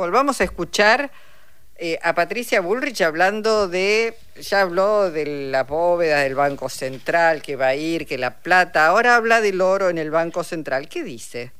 volvamos a escuchar eh, a Patricia Bullrich hablando de, ya habló de la bóveda del Banco Central, que va a ir, que la plata, ahora habla del oro en el Banco Central. ¿Qué dice?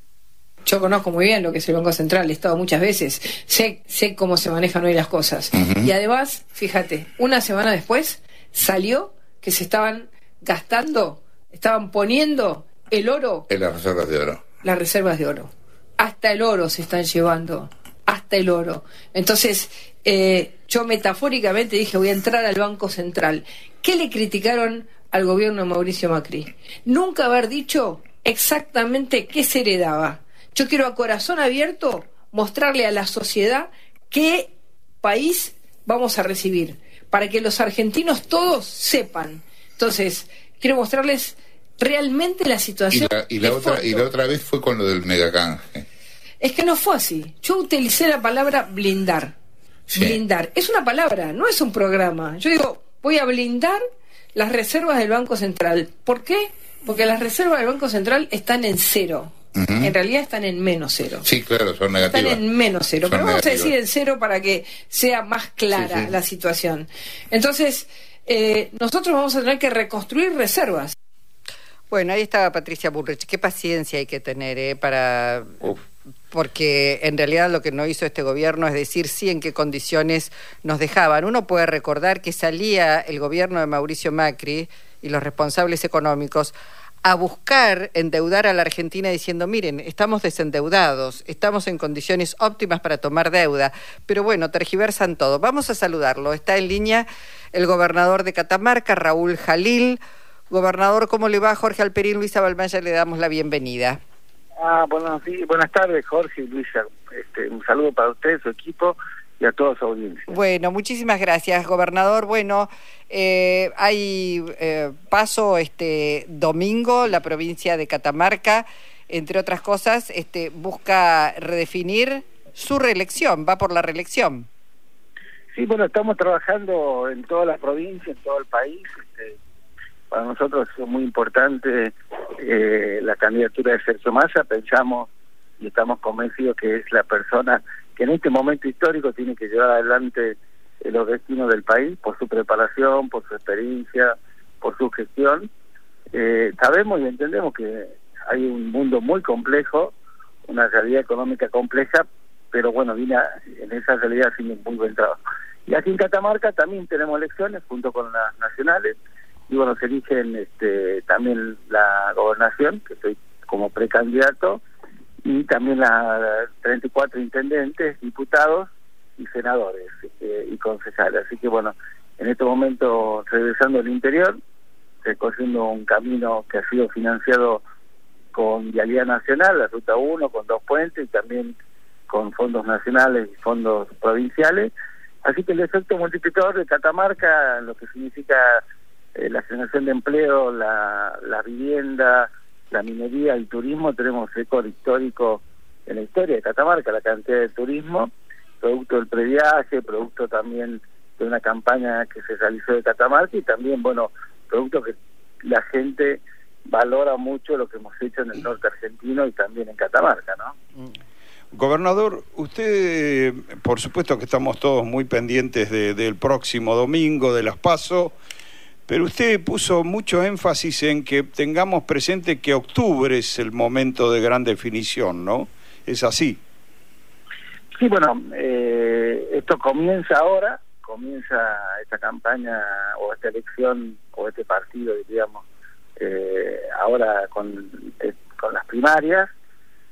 Yo conozco muy bien lo que es el Banco Central, he estado muchas veces, sé, sé cómo se manejan hoy las cosas. Y además, fíjate, una semana después salió que se estaban gastando, estaban poniendo el oro. En las reservas de oro. Las reservas de oro. Hasta el oro se están llevando, hasta el oro. Entonces, eh, yo metafóricamente dije, voy a entrar al Banco Central. ¿Qué le criticaron al gobierno de Mauricio Macri? Nunca haber dicho exactamente qué se heredaba. Yo quiero a corazón abierto mostrarle a la sociedad qué país vamos a recibir, para que los argentinos todos sepan. Entonces, quiero mostrarles realmente la situación. Y la, otra, y la otra vez fue con lo del megacanje. Es que no fue así. Yo utilicé la palabra blindar. Blindar. Es una palabra, no es un programa. Yo digo, voy a blindar las reservas del Banco Central. ¿Por qué? Porque las reservas del Banco Central están en cero. En realidad están en menos cero. Sí, claro, son negativas. Están en menos cero. Pero vamos a decir en cero para que sea más clara la situación. Entonces, eh, nosotros vamos a tener que reconstruir reservas. Bueno, ahí estaba Patricia Burrich. Qué paciencia hay que tener eh, para porque en realidad lo que no hizo este gobierno es decir sí en qué condiciones nos dejaban. Uno puede recordar que salía el gobierno de Mauricio Macri y los responsables económicos a buscar endeudar a la Argentina diciendo, miren, estamos desendeudados, estamos en condiciones óptimas para tomar deuda, pero bueno, tergiversan todo. Vamos a saludarlo. Está en línea el gobernador de Catamarca, Raúl Jalil. Gobernador, ¿cómo le va? Jorge Alperín, Luisa Balmaya, le damos la bienvenida. Ah, bueno, sí, buenas tardes, Jorge y Luisa. Este, un saludo para usted, su equipo y a toda su audiencia. Bueno, muchísimas gracias, gobernador. Bueno, eh, hay eh, paso este domingo, la provincia de Catamarca, entre otras cosas, este, busca redefinir su reelección, va por la reelección. Sí, bueno, estamos trabajando en toda la provincia, en todo el país. Este, para nosotros es muy importante eh, la candidatura de Sergio Massa, pensamos y estamos convencidos que es la persona que en este momento histórico tiene que llevar adelante los destinos del país por su preparación, por su experiencia, por su gestión. Eh, sabemos y entendemos que hay un mundo muy complejo, una realidad económica compleja, pero bueno, viene en esa realidad un muy buen trabajo. Y aquí en Catamarca también tenemos elecciones junto con las nacionales y bueno, se eligen este, también la gobernación, que estoy como precandidato, y también las 34 intendentes, diputados y senadores este, y concejales. Así que bueno, en este momento regresando al interior, recorriendo un camino que ha sido financiado con Vialidad Nacional, la Ruta 1, con dos puentes y también con fondos nacionales y fondos provinciales. Así que el efecto multiplicador de Catamarca, lo que significa eh, la generación de empleo, la, la vivienda, la minería, el turismo, tenemos récord histórico en la historia de Catamarca, la cantidad de turismo, producto del previaje, producto también de una campaña que se realizó de Catamarca y también, bueno, producto que la gente valora mucho lo que hemos hecho en el norte argentino y también en Catamarca, ¿no? Mm. Gobernador, usted, por supuesto que estamos todos muy pendientes del próximo domingo, de las PASO, pero usted puso mucho énfasis en que tengamos presente que octubre es el momento de gran definición, ¿no? ¿Es así? Sí, bueno, eh, esto comienza ahora, comienza esta campaña o esta elección o este partido, diríamos, eh, ahora con, eh, con las primarias,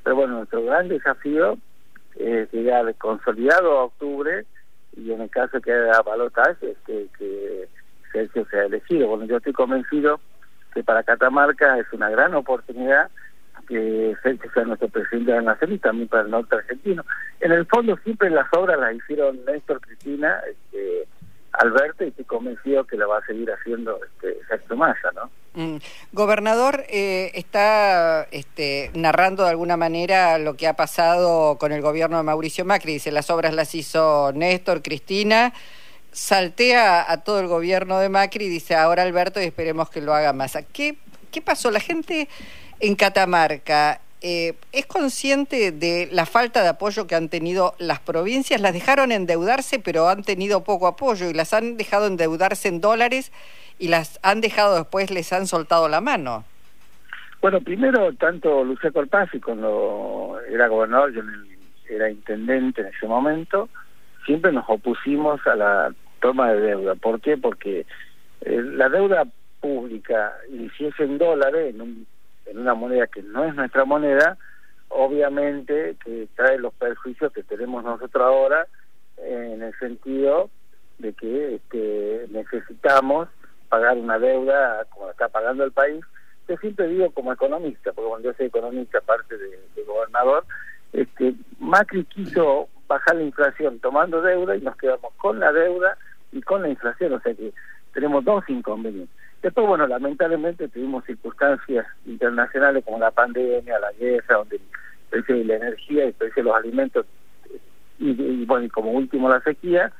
pero bueno, nuestro gran desafío es llegar consolidado a octubre y en el caso que haya balotaje, que, que Sergio sea elegido. Bueno, yo estoy convencido que para Catamarca es una gran oportunidad que Sergio sea nuestro presidente de la nación y también para el norte argentino. En el fondo siempre las obras las hicieron Néstor Cristina, este, Alberto, y estoy convencido que la va a seguir haciendo este, Sergio Massa, ¿no? Mm. Gobernador, eh, está este, narrando de alguna manera lo que ha pasado con el gobierno de Mauricio Macri. Dice, las obras las hizo Néstor, Cristina, saltea a todo el gobierno de Macri y dice ahora Alberto y esperemos que lo haga más. ¿Qué, qué pasó? La gente en Catamarca eh, ¿es consciente de la falta de apoyo que han tenido las provincias? Las dejaron endeudarse, pero han tenido poco apoyo y las han dejado endeudarse en dólares y las han dejado después, les han soltado la mano. Bueno, primero, tanto Lucía Corpazzi, cuando era gobernador, yo era intendente en ese momento, siempre nos opusimos a la toma de deuda. ¿Por qué? Porque eh, la deuda pública, y si es en dólares, en, en una moneda que no es nuestra moneda, obviamente que trae los perjuicios que tenemos nosotros ahora en el sentido de que este, necesitamos pagar una deuda como está pagando el país yo siempre digo como economista, porque cuando yo soy economista, aparte de, gobernador, este, Macri quiso bajar la inflación tomando deuda y nos quedamos con la deuda y con la inflación, o sea que tenemos dos inconvenientes. Después, bueno, lamentablemente tuvimos circunstancias internacionales como la pandemia, la guerra, donde el precio de la energía, el precio de los alimentos y, bueno, y como último la sequía,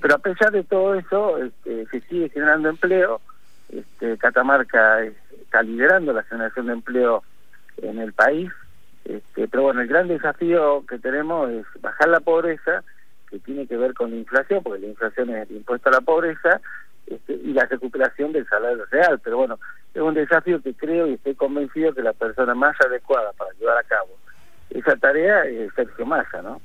pero a pesar de todo eso, este, se sigue generando empleo, este, Catamarca está liderando la generación de empleo en el país, este, pero bueno, el gran desafío que tenemos es bajar la pobreza, que tiene que ver con la inflación, porque la inflación es el impuesto a la pobreza, este, y la recuperación del salario real. Pero bueno, es un desafío que creo y estoy convencido que la persona más adecuada para llevar a cabo esa tarea es Sergio Massa, ¿no?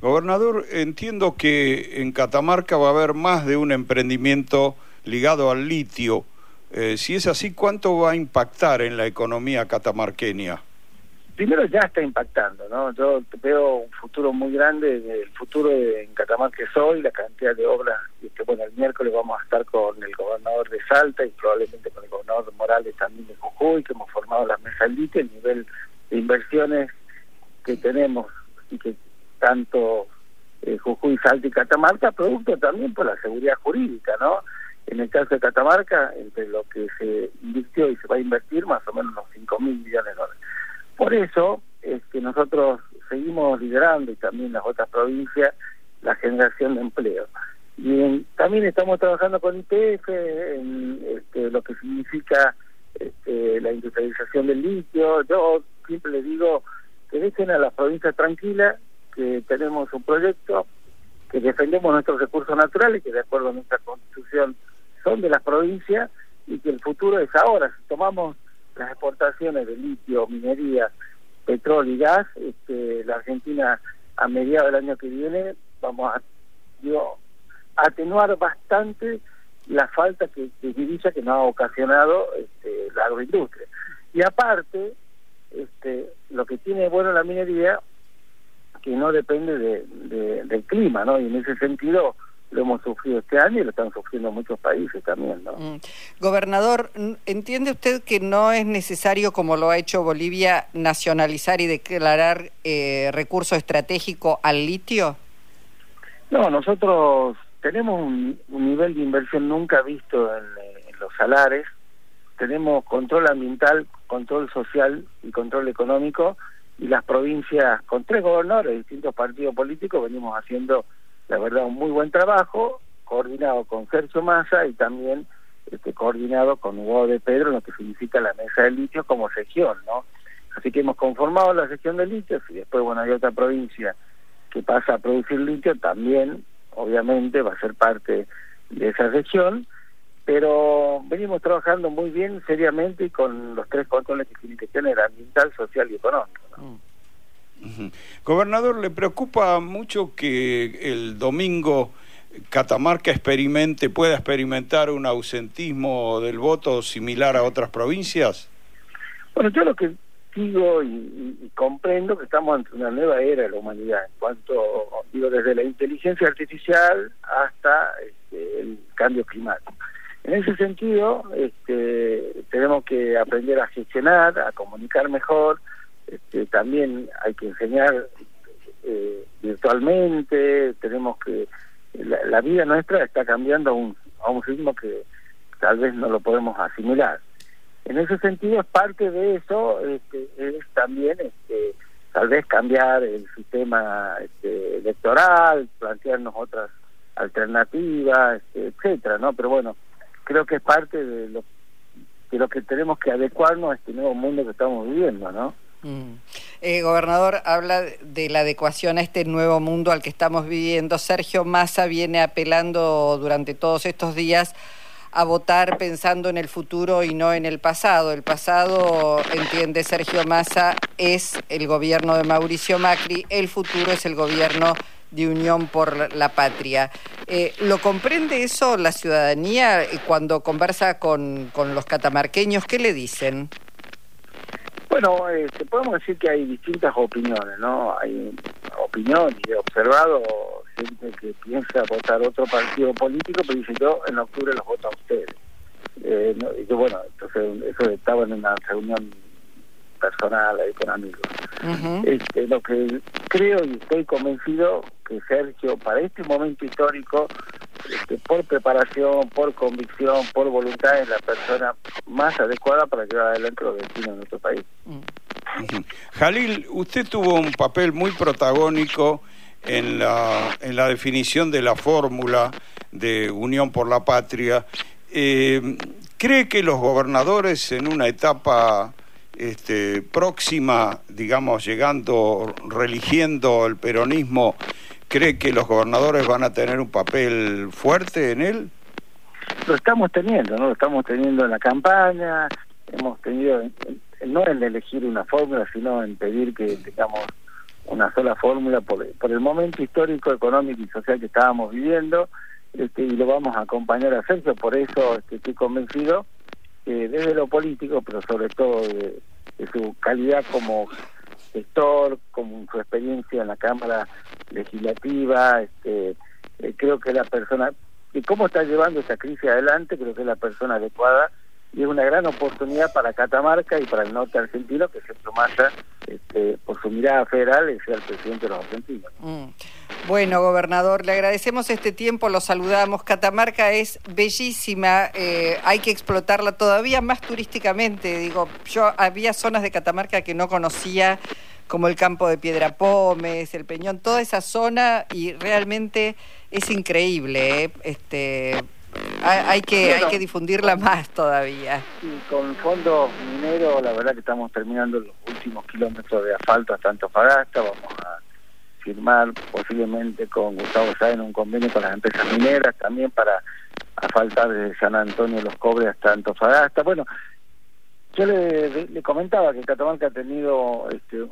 Gobernador, entiendo que en Catamarca va a haber más de un emprendimiento ligado al litio. Eh, si es así, ¿cuánto va a impactar en la economía catamarqueña? Primero ya está impactando, ¿no? Yo veo un futuro muy grande, el futuro en Catamarca es hoy, la cantidad de obras, que bueno, el miércoles vamos a estar con el gobernador de Salta y probablemente con el gobernador Morales también de Jujuy, que hemos formado las mesas litio, el nivel de inversiones que tenemos y que tanto eh, Jujuy, Salta y Catamarca, producto también por la seguridad jurídica, ¿no? En el caso de Catamarca, entre lo que se invirtió y se va a invertir, más o menos unos 5 mil millones de dólares. Por eso es que nosotros seguimos liderando y también las otras provincias la generación de empleo. Y también estamos trabajando con IPF en este, lo que significa este, la industrialización del litio. Yo siempre les digo que dejen a las provincias tranquilas, que tenemos un proyecto, que defendemos nuestros recursos naturales, que de acuerdo a nuestra constitución son de las provincias y que el futuro es ahora. Si tomamos las exportaciones de litio, minería, petróleo y gas, este, la Argentina a mediados del año que viene vamos a atenuar bastante la falta que, de divisa que nos ha ocasionado este, la agroindustria. Y aparte, este, lo que tiene bueno la minería, que no depende de, del clima, ¿no? Y en ese sentido, lo hemos sufrido este año y lo están sufriendo muchos países también, ¿no? Mm. Gobernador, ¿entiende usted que no es necesario, como lo ha hecho Bolivia, nacionalizar y declarar eh, recurso estratégico al litio? No, nosotros tenemos un, nivel de inversión nunca visto en, en los salares, tenemos control ambiental, control social y control económico, y las provincias, con tres gobernadores, distintos partidos políticos, venimos haciendo la verdad, un muy buen trabajo, coordinado con Sergio Massa y también este, coordinado con Hugo de Pedro lo que significa la mesa de litio como región, ¿no? Así que hemos conformado la región de litio y después, bueno, hay otra provincia que pasa a producir litio, también, obviamente, va a ser parte de esa región, pero venimos trabajando muy bien, seriamente, y con los tres controles que tiene que tener, ambiental, social y económico, ¿no? Mm. Gobernador, ¿le preocupa mucho que el domingo Catamarca experimente, pueda experimentar un ausentismo del voto similar a otras provincias? Bueno, yo lo que digo y, comprendo que estamos ante una nueva era de la humanidad, en cuanto, digo, desde la inteligencia artificial hasta este, el cambio climático. En ese sentido, este, tenemos que aprender a gestionar, a comunicar mejor, este, también hay que enseñar eh, virtualmente, tenemos que... La, vida nuestra está cambiando a un, a un ritmo que tal vez no lo podemos asimilar. En ese sentido, es parte de eso este, es también este, tal vez cambiar el sistema este, electoral, plantearnos otras alternativas, este, etcétera, ¿no? Pero bueno, creo que es parte de lo, de lo que tenemos que adecuarnos a este nuevo mundo que estamos viviendo, ¿no? Mm. Eh, gobernador, habla de la adecuación a este nuevo mundo al que estamos viviendo. Sergio Massa viene apelando durante todos estos días a votar pensando en el futuro y no en el pasado. El pasado, entiende Sergio Massa, es el gobierno de Mauricio Macri, el futuro es el gobierno de Unión por la Patria. Eh, ¿Lo comprende eso la ciudadanía cuando conversa con, con los catamarqueños? ¿Qué le dicen? Bueno, este, podemos decir que hay distintas opiniones, ¿no? Hay opinión y he observado gente que piensa votar otro partido político, pero dice yo en octubre los voto a ustedes. Eh, y yo, bueno, entonces eso estaba en una reunión personal ahí con amigos. este, lo que creo y estoy convencido que Sergio, para este momento histórico, este, por preparación, por convicción, por voluntad, es la persona más adecuada para llevar adelante los destinos de nuestro país. Jalil, usted tuvo un papel muy protagónico en la, en la definición de la fórmula de Unión por la Patria. Eh, ¿Cree que los gobernadores en una etapa este, próxima, digamos, llegando, religiendo el peronismo, cree que los gobernadores van a tener un papel fuerte en él? Lo estamos teniendo, ¿no? Lo estamos teniendo en la campaña, hemos tenido, no en elegir una fórmula, sino en pedir que tengamos una sola fórmula por, el momento histórico, económico y social que estábamos viviendo, este, y lo vamos a acompañar a Sergio, por eso este, estoy convencido que desde lo político, pero sobre todo de, de su calidad como gestor, como su experiencia en la Cámara Legislativa, este, eh, creo que la persona, y cómo está llevando esa crisis adelante, creo que es la persona adecuada y es una gran oportunidad para Catamarca y para el norte argentino que Sergio Massa, este, por su mirada federal, sea el presidente de los argentinos. Mm. Bueno, gobernador, le agradecemos este tiempo, lo saludamos. Catamarca es bellísima, eh, hay que explotarla todavía más turísticamente. Digo, yo había zonas de Catamarca que no conocía, como el campo de Piedra Pómez, el Peñón, toda esa zona, y realmente es increíble. ¿eh? Este, hay, que, hay que difundirla más todavía. Sí, con fondos mineros, la verdad que estamos terminando los últimos kilómetros de asfalto hasta Antofagasta, vamos a firmar posiblemente con Gustavo Sáenz un convenio con las empresas mineras también para asfaltar desde San Antonio los Cobres hasta Antofagasta. Bueno, yo le, comentaba que Catamarca ha tenido este,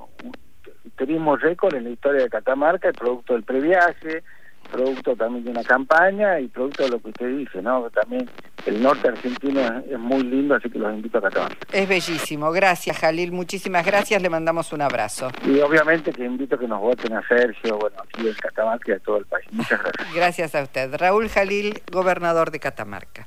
turismo récord en la historia de Catamarca, el producto del previaje, producto también de una campaña y producto de lo que usted dice, ¿no? También el norte argentino es muy lindo, así que los invito a Catamarca. Es bellísimo. Gracias, Jalil. Muchísimas gracias. Le mandamos un abrazo. Y obviamente que invito a que nos voten a Sergio, bueno, aquí en Catamarca y a todo el país. Muchas gracias. Gracias a usted. Raúl Jalil, gobernador de Catamarca.